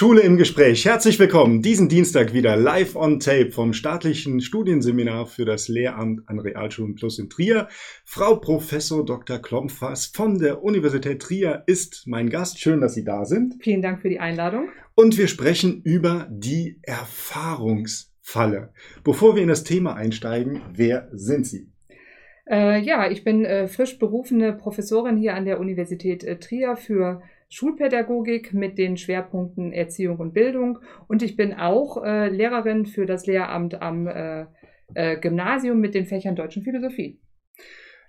Schule im Gespräch. Herzlich willkommen. Diesen Dienstag wieder live on tape vom staatlichen Studienseminar für das Lehramt an Realschulen Plus in Trier. Frau Professor Dr. Klompfers von der Universität Trier ist mein Gast. Schön, dass Sie da sind. Vielen Dank für die Einladung. Und wir sprechen über die Erfahrungsfalle. Bevor wir in das Thema einsteigen, wer sind Sie? Äh, ja, ich bin äh, frisch berufene Professorin hier an der Universität äh, Trier für Schulpädagogik mit den Schwerpunkten Erziehung und Bildung. Und ich bin auch äh, Lehrerin für das Lehramt am äh, äh, Gymnasium mit den Fächern Deutsch und Philosophie.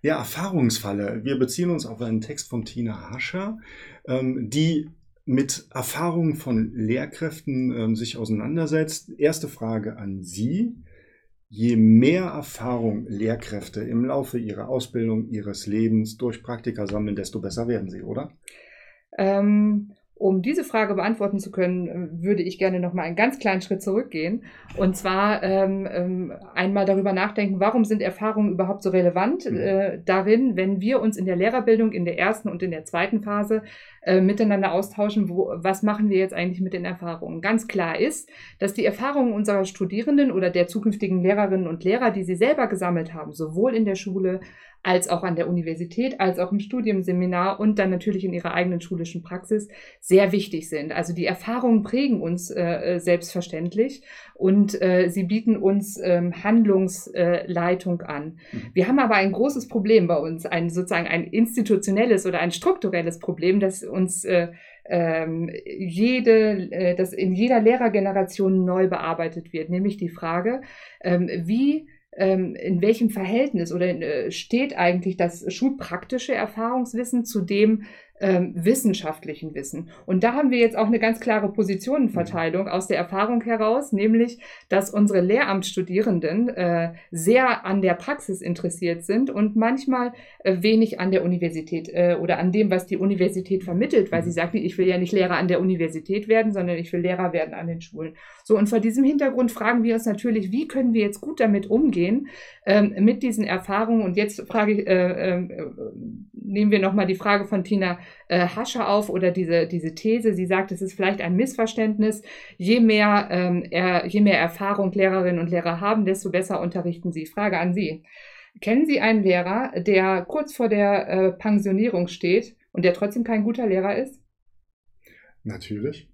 Ja, Erfahrungsfalle. Wir beziehen uns auf einen Text von Tina Hascher, ähm, die mit Erfahrungen von Lehrkräften ähm, sich auseinandersetzt. Erste Frage an Sie. Je mehr Erfahrung Lehrkräfte im Laufe ihrer Ausbildung, ihres Lebens durch Praktika sammeln, desto besser werden sie, oder? Ähm, um diese Frage beantworten zu können, äh, würde ich gerne noch mal einen ganz kleinen Schritt zurückgehen. Und zwar ähm, ähm, einmal darüber nachdenken, warum sind Erfahrungen überhaupt so relevant mhm. äh, darin, wenn wir uns in der Lehrerbildung in der ersten und in der zweiten Phase äh, miteinander austauschen, wo, was machen wir jetzt eigentlich mit den Erfahrungen. Ganz klar ist, dass die Erfahrungen unserer Studierenden oder der zukünftigen Lehrerinnen und Lehrer, die sie selber gesammelt haben, sowohl in der Schule als auch an der Universität, als auch im Studiumseminar und dann natürlich in ihrer eigenen schulischen Praxis sehr wichtig sind. Also die Erfahrungen prägen uns äh, äh selbstverständlich und äh, sie bieten uns ähm, Handlungsleitung an. Mhm. Wir haben aber ein großes Problem bei uns, ein sozusagen ein institutionelles oder ein strukturelles Problem, das uns äh, ähm, jede, äh, das in jeder Lehrergeneration neu bearbeitet wird, nämlich die Frage, ähm, wie ähm, in welchem Verhältnis oder äh, steht eigentlich das schulpraktische Erfahrungswissen zu dem ähm, wissenschaftlichen Wissen. Und da haben wir jetzt auch eine ganz klare Positionenverteilung aus der Erfahrung heraus, nämlich, dass unsere Lehramtsstudierenden äh, sehr an der Praxis interessiert sind und manchmal äh, wenig an der Universität äh, oder an dem, was die Universität vermittelt, weil sie mhm. sagt, ich will ja nicht Lehrer an der Universität werden, sondern ich will Lehrer werden an den Schulen. So, und vor diesem Hintergrund fragen wir uns natürlich, wie können wir jetzt gut damit umgehen, ähm, mit diesen Erfahrungen. Und jetzt frage ich, äh, äh, nehmen wir nochmal die Frage von Tina äh, Hascher auf oder diese, diese These. Sie sagt, es ist vielleicht ein Missverständnis. Je mehr, ähm, er, je mehr Erfahrung Lehrerinnen und Lehrer haben, desto besser unterrichten sie. Frage an Sie. Kennen Sie einen Lehrer, der kurz vor der äh, Pensionierung steht und der trotzdem kein guter Lehrer ist? Natürlich.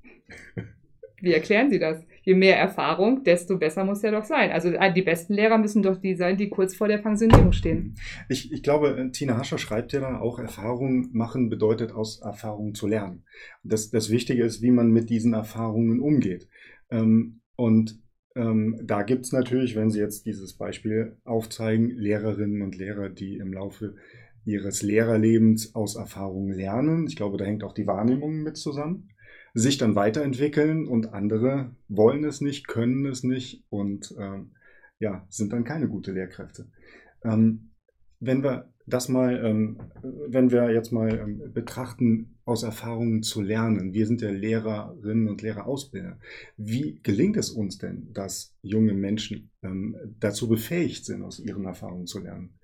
Wie erklären Sie das? Je mehr Erfahrung, desto besser muss er doch sein. Also äh, die besten Lehrer müssen doch die sein, die kurz vor der Pensionierung stehen. Ich, ich glaube, äh, Tina Hascher schreibt ja da auch, Erfahrung machen bedeutet aus Erfahrungen zu lernen. Das, das Wichtige ist, wie man mit diesen Erfahrungen umgeht. Ähm, und ähm, da gibt es natürlich, wenn Sie jetzt dieses Beispiel aufzeigen, Lehrerinnen und Lehrer, die im Laufe ihres Lehrerlebens aus Erfahrungen lernen. Ich glaube, da hängt auch die Wahrnehmung mit zusammen sich dann weiterentwickeln und andere wollen es nicht, können es nicht und ähm, ja, sind dann keine gute Lehrkräfte. Ähm, wenn wir das mal, ähm, wenn wir jetzt mal ähm, betrachten, aus Erfahrungen zu lernen, wir sind ja Lehrerinnen und Lehrerausbilder, wie gelingt es uns denn, dass junge Menschen ähm, dazu befähigt sind, aus ihren Erfahrungen zu lernen?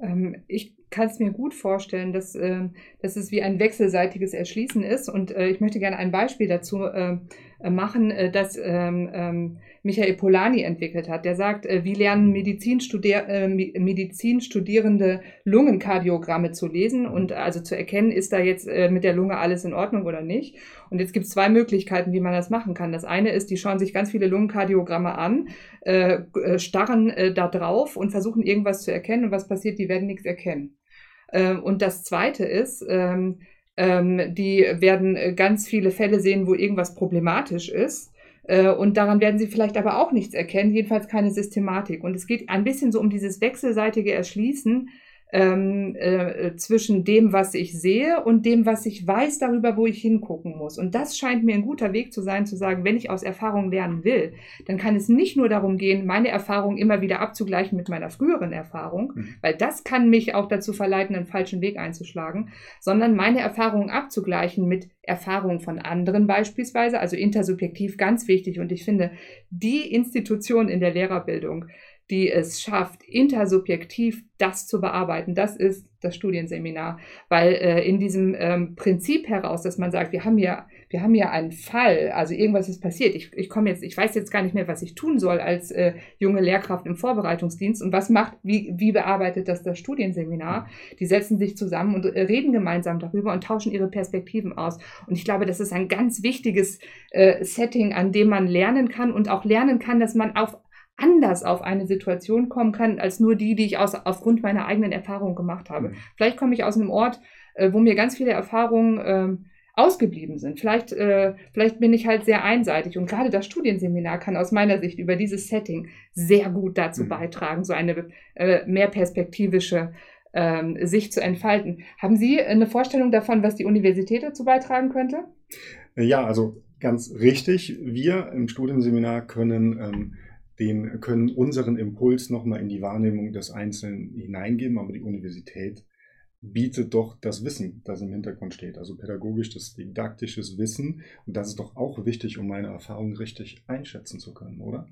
Ähm, ich kann es mir gut vorstellen, dass, äh, dass es wie ein wechselseitiges Erschließen ist. Und äh, ich möchte gerne ein Beispiel dazu äh, machen, äh, das ähm, ähm, Michael Polani entwickelt hat. Der sagt, äh, wie lernen Medizinstudier äh, Medizinstudierende Lungenkardiogramme zu lesen und also zu erkennen, ist da jetzt äh, mit der Lunge alles in Ordnung oder nicht. Und jetzt gibt es zwei Möglichkeiten, wie man das machen kann. Das eine ist, die schauen sich ganz viele Lungenkardiogramme an, äh, äh, starren äh, da drauf und versuchen irgendwas zu erkennen. Und was passiert? Die werden nichts erkennen. Ähm, und das zweite ist, ähm, ähm, die werden äh, ganz viele Fälle sehen, wo irgendwas problematisch ist äh, und daran werden Sie vielleicht aber auch nichts erkennen, jedenfalls keine Systematik. Und es geht ein bisschen so um dieses wechselseitige Erschließen ähm, äh, zwischen dem, was ich sehe und dem, was ich weiß darüber, wo ich hingucken muss. Und das scheint mir ein guter Weg zu sein, zu sagen, wenn ich aus Erfahrung lernen will, dann kann es nicht nur darum gehen, meine Erfahrung immer wieder abzugleichen mit meiner früheren Erfahrung, mhm. weil das kann mich auch dazu verleiten, einen falschen Weg einzuschlagen, sondern meine Erfahrungen abzugleichen mit Erfahrungen von anderen beispielsweise, also intersubjektiv ganz wichtig. Und ich finde, die Institution in der Lehrerbildung, die es schafft, intersubjektiv das zu bearbeiten. Das ist das Studienseminar, weil äh, in diesem ähm, Prinzip heraus, dass man sagt, wir haben hier wir haben ja einen Fall, also irgendwas ist passiert. Ich, ich komme jetzt, ich weiß jetzt gar nicht mehr, was ich tun soll als äh, junge Lehrkraft im Vorbereitungsdienst und was macht, wie, wie bearbeitet das das Studienseminar? Die setzen sich zusammen und äh, reden gemeinsam darüber und tauschen ihre Perspektiven aus. Und ich glaube, das ist ein ganz wichtiges äh, Setting, an dem man lernen kann und auch lernen kann, dass man auf anders auf eine Situation kommen kann, als nur die, die ich aus, aufgrund meiner eigenen Erfahrung gemacht habe. Mhm. Vielleicht komme ich aus einem Ort, äh, wo mir ganz viele Erfahrungen äh, ausgeblieben sind. Vielleicht, äh, vielleicht bin ich halt sehr einseitig und gerade das Studienseminar kann aus meiner Sicht über dieses Setting sehr gut dazu mhm. beitragen, so eine äh, mehr perspektivische ähm, Sicht zu entfalten. Haben Sie eine Vorstellung davon, was die Universität dazu beitragen könnte? Ja, also ganz richtig. Wir im Studienseminar können ähm, den können unseren Impuls nochmal in die Wahrnehmung des Einzelnen hineingeben, aber die Universität bietet doch das Wissen, das im Hintergrund steht, also pädagogisch das didaktisches Wissen. Und das ist doch auch wichtig, um meine Erfahrung richtig einschätzen zu können, oder?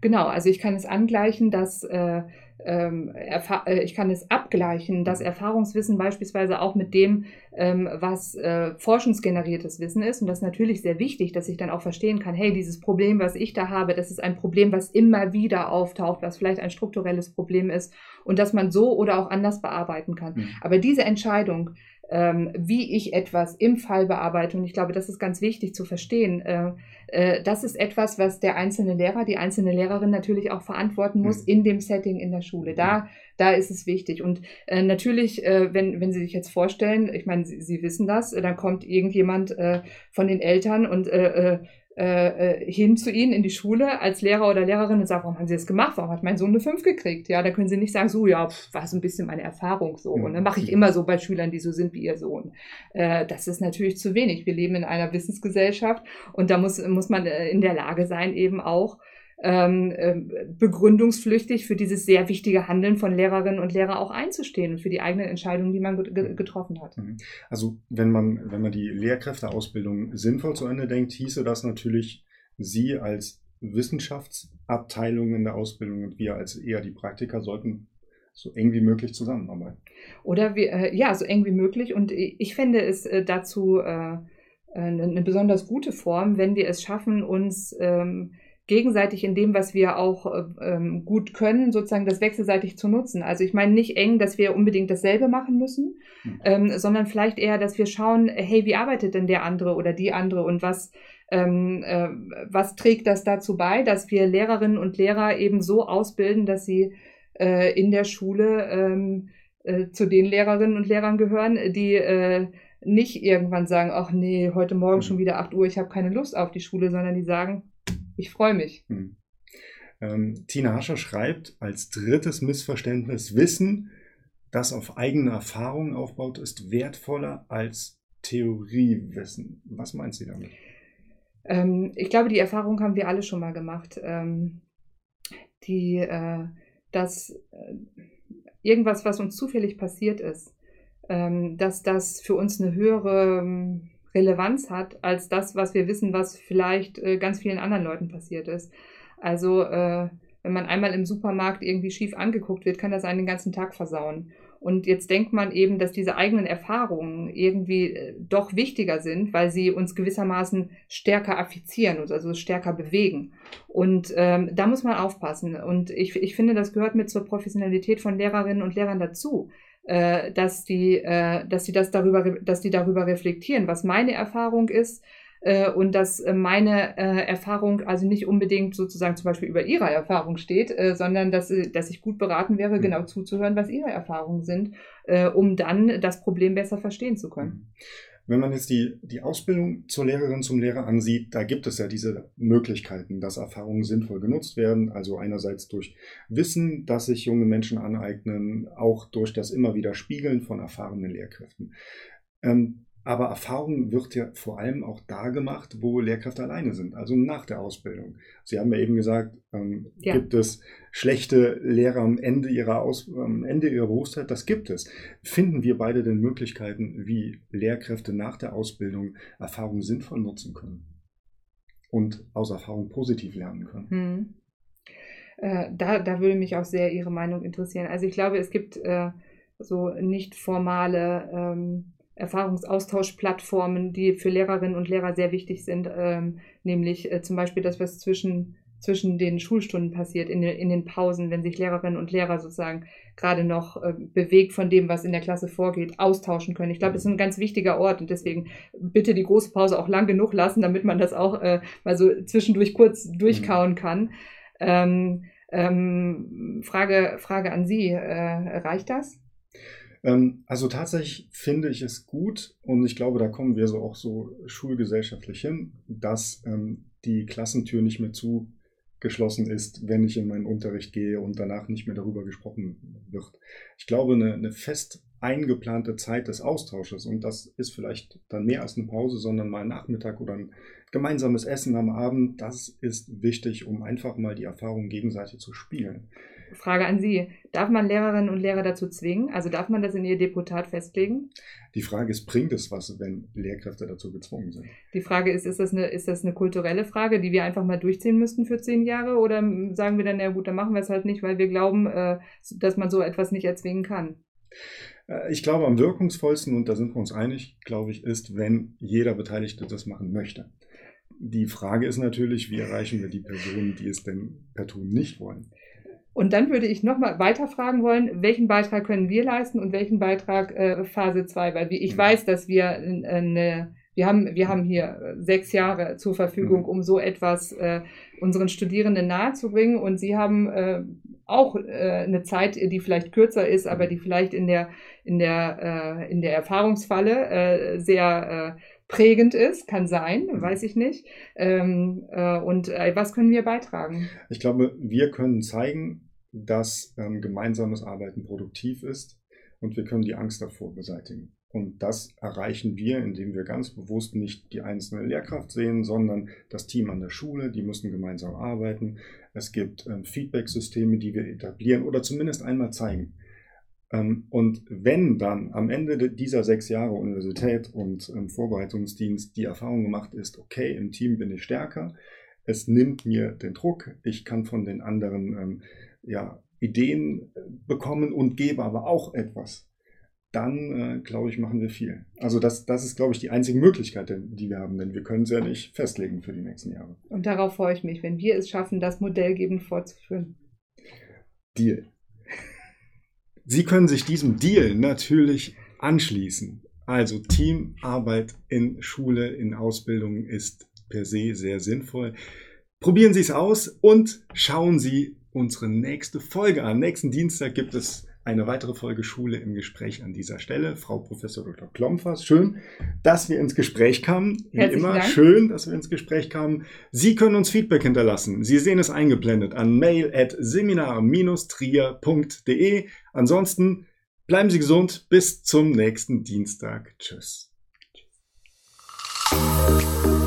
Genau, also ich kann es angleichen, dass äh, ähm, äh, ich kann es abgleichen, das Erfahrungswissen beispielsweise auch mit dem, ähm, was äh, forschungsgeneriertes Wissen ist. Und das ist natürlich sehr wichtig, dass ich dann auch verstehen kann, hey, dieses Problem, was ich da habe, das ist ein Problem, was immer wieder auftaucht, was vielleicht ein strukturelles Problem ist und dass man so oder auch anders bearbeiten kann. Mhm. Aber diese Entscheidung, ähm, wie ich etwas im Fall bearbeite. Und ich glaube, das ist ganz wichtig zu verstehen. Äh, äh, das ist etwas, was der einzelne Lehrer, die einzelne Lehrerin natürlich auch verantworten muss mhm. in dem Setting in der Schule. Da, da ist es wichtig. Und äh, natürlich, äh, wenn, wenn Sie sich jetzt vorstellen, ich meine, Sie, Sie wissen das, dann kommt irgendjemand äh, von den Eltern und äh, äh, hin zu ihnen in die Schule als Lehrer oder Lehrerin und sagt, warum haben Sie das gemacht? Warum hat mein Sohn eine 5 gekriegt? Ja, da können Sie nicht sagen, so, ja, pff, war so ein bisschen meine Erfahrung so. Und dann mache ich immer so bei Schülern, die so sind wie Ihr Sohn. Äh, das ist natürlich zu wenig. Wir leben in einer Wissensgesellschaft und da muss, muss man äh, in der Lage sein, eben auch ähm, ähm, begründungsflüchtig für dieses sehr wichtige Handeln von Lehrerinnen und Lehrern auch einzustehen und für die eigenen Entscheidungen, die man ge getroffen hat. Mhm. Also wenn man, wenn man die Lehrkräfteausbildung sinnvoll zu Ende denkt, hieße das natürlich, Sie als Wissenschaftsabteilung in der Ausbildung und wir als eher die Praktiker sollten so eng wie möglich zusammenarbeiten. Oder wir, äh, ja, so eng wie möglich. Und ich fände es äh, dazu äh, eine, eine, besonders gute Form, wenn wir es schaffen, uns ähm, gegenseitig in dem, was wir auch äh, ähm, gut können, sozusagen das wechselseitig zu nutzen. Also ich meine nicht eng, dass wir unbedingt dasselbe machen müssen, mhm. ähm, sondern vielleicht eher, dass wir schauen, hey, wie arbeitet denn der andere oder die andere und was, ähm, äh, was trägt das dazu bei, dass wir Lehrerinnen und Lehrer eben so ausbilden, dass sie äh, in der Schule ähm, äh, zu den Lehrerinnen und Lehrern gehören, die äh, nicht irgendwann sagen, ach nee, heute Morgen mhm. schon wieder 8 Uhr, ich habe keine Lust auf die Schule, sondern die sagen, ich freue mich. Hm. Ähm, Tina Hascher schreibt als drittes Missverständnis, Wissen, das auf eigene Erfahrungen aufbaut, ist wertvoller als Theoriewissen. Was meint sie damit? Ähm, ich glaube, die Erfahrung haben wir alle schon mal gemacht. Ähm, die, äh, dass äh, irgendwas, was uns zufällig passiert ist, ähm, dass das für uns eine höhere ähm, Relevanz hat als das, was wir wissen, was vielleicht äh, ganz vielen anderen Leuten passiert ist. Also äh, wenn man einmal im Supermarkt irgendwie schief angeguckt wird, kann das einen den ganzen Tag versauen. Und jetzt denkt man eben, dass diese eigenen Erfahrungen irgendwie äh, doch wichtiger sind, weil sie uns gewissermaßen stärker affizieren, also stärker bewegen. Und ähm, da muss man aufpassen. Und ich, ich finde, das gehört mit zur Professionalität von Lehrerinnen und Lehrern dazu äh, dass die, äh, dass die das darüber, dass die darüber reflektieren, was meine Erfahrung ist äh, und dass äh, meine äh, Erfahrung also nicht unbedingt sozusagen zum Beispiel über ihre Erfahrung steht, äh, sondern dass, dass ich gut beraten wäre, mhm. genau zuzuhören, was ihre Erfahrungen sind, um dann das Problem besser verstehen zu können. Mhm. Wenn man jetzt die, die Ausbildung zur Lehrerin, zum Lehrer ansieht, da gibt es ja diese Möglichkeiten, dass Erfahrungen sinnvoll genutzt werden. Also einerseits durch Wissen, das sich junge Menschen aneignen, auch durch das immer wieder Spiegeln von erfahrenen Lehrkräften. Ähm, aber Erfahrung wird ja vor allem auch da gemacht, wo Lehrkräfte alleine sind, also nach der Ausbildung. Sie haben ja eben gesagt, ähm, ja. gibt es schlechte Lehrer am Ende ihrer, Aus am Ende ihrer Berufszeit? Das gibt es. Finden wir beide denn Möglichkeiten, wie Lehrkräfte nach der Ausbildung Erfahrung sinnvoll nutzen können und aus Erfahrung positiv lernen können? Hm. Äh, da, da würde mich auch sehr Ihre Meinung interessieren. Also ich glaube, es gibt äh, so nicht formale ähm, Erfahrungsaustauschplattformen, die für Lehrerinnen und Lehrer sehr wichtig sind, ähm, nämlich äh, zum Beispiel das, was zwischen zwischen den Schulstunden passiert, in den, in den Pausen, wenn sich Lehrerinnen und Lehrer sozusagen gerade noch äh, bewegt von dem, was in der Klasse vorgeht, austauschen können. Ich glaube, das ist ein ganz wichtiger Ort und deswegen bitte die große Pause auch lang genug lassen, damit man das auch äh, mal so zwischendurch kurz durchkauen kann. Ähm, ähm, Frage, Frage an Sie, äh, reicht das? Ähm, also tatsächlich finde ich es gut und ich glaube, da kommen wir so auch so schulgesellschaftlich hin, dass ähm, die Klassentür nicht mehr zu geschlossen ist, wenn ich in meinen Unterricht gehe und danach nicht mehr darüber gesprochen wird. Ich glaube, eine, eine fest eingeplante Zeit des Austausches und das ist vielleicht dann mehr als eine Pause, sondern mal ein Nachmittag oder ein gemeinsames Essen am Abend, das ist wichtig, um einfach mal die Erfahrung gegenseitig zu spielen. Frage an Sie. Darf man Lehrerinnen und Lehrer dazu zwingen? Also darf man das in Ihr Deputat festlegen? Die Frage ist, bringt es was, wenn Lehrkräfte dazu gezwungen sind? Die Frage ist, ist das, eine, ist das eine kulturelle Frage, die wir einfach mal durchziehen müssten für zehn Jahre? Oder sagen wir dann, ja gut, dann machen wir es halt nicht, weil wir glauben, äh, dass man so etwas nicht erzwingen kann? Äh, ich glaube, am wirkungsvollsten, und da sind wir uns einig, glaube ich, ist, wenn jeder Beteiligte das machen möchte. Die Frage ist natürlich, wie erreichen wir die Personen, die es denn per Tun nicht wollen? Und dann würde ich nochmal weiter fragen wollen, welchen Beitrag können wir leisten und welchen Beitrag äh, Phase 2? Weil ich mhm. weiß, dass wir eine, wir haben, wir haben hier sechs Jahre zur Verfügung, mhm. um so etwas äh, unseren Studierenden nahezubringen. Und sie haben äh, auch äh, eine Zeit, die vielleicht kürzer ist, aber die vielleicht in der, in der, äh, in der Erfahrungsfalle äh, sehr äh, prägend ist, kann sein, mhm. weiß ich nicht. Ähm, äh, und äh, was können wir beitragen? Ich glaube, wir können zeigen, dass ähm, gemeinsames Arbeiten produktiv ist und wir können die Angst davor beseitigen. Und das erreichen wir, indem wir ganz bewusst nicht die einzelne Lehrkraft sehen, sondern das Team an der Schule, die müssen gemeinsam arbeiten. Es gibt ähm, Feedback-Systeme, die wir etablieren oder zumindest einmal zeigen. Ähm, und wenn dann am Ende dieser sechs Jahre Universität und ähm, Vorbereitungsdienst die Erfahrung gemacht ist, okay, im Team bin ich stärker, es nimmt mir den Druck, ich kann von den anderen ähm, ja, Ideen äh, bekommen und gebe aber auch etwas, dann äh, glaube ich, machen wir viel. Also das, das ist, glaube ich, die einzige Möglichkeit, die wir haben, denn wir können es ja nicht festlegen für die nächsten Jahre. Und darauf freue ich mich, wenn wir es schaffen, das modellgebend fortzuführen. Deal. Sie können sich diesem Deal natürlich anschließen. Also Teamarbeit in Schule, in Ausbildung ist per se sehr sinnvoll. Probieren Sie es aus und schauen Sie unsere nächste Folge an. Nächsten Dienstag gibt es eine weitere Folge Schule im Gespräch an dieser Stelle. Frau Professor Dr. Klompfers, schön, dass wir ins Gespräch kamen. Wie Herzlichen immer, Dank. schön, dass wir ins Gespräch kamen. Sie können uns Feedback hinterlassen. Sie sehen es eingeblendet an mail at seminar-trier.de. Ansonsten bleiben Sie gesund. Bis zum nächsten Dienstag. Tschüss. Tschüss.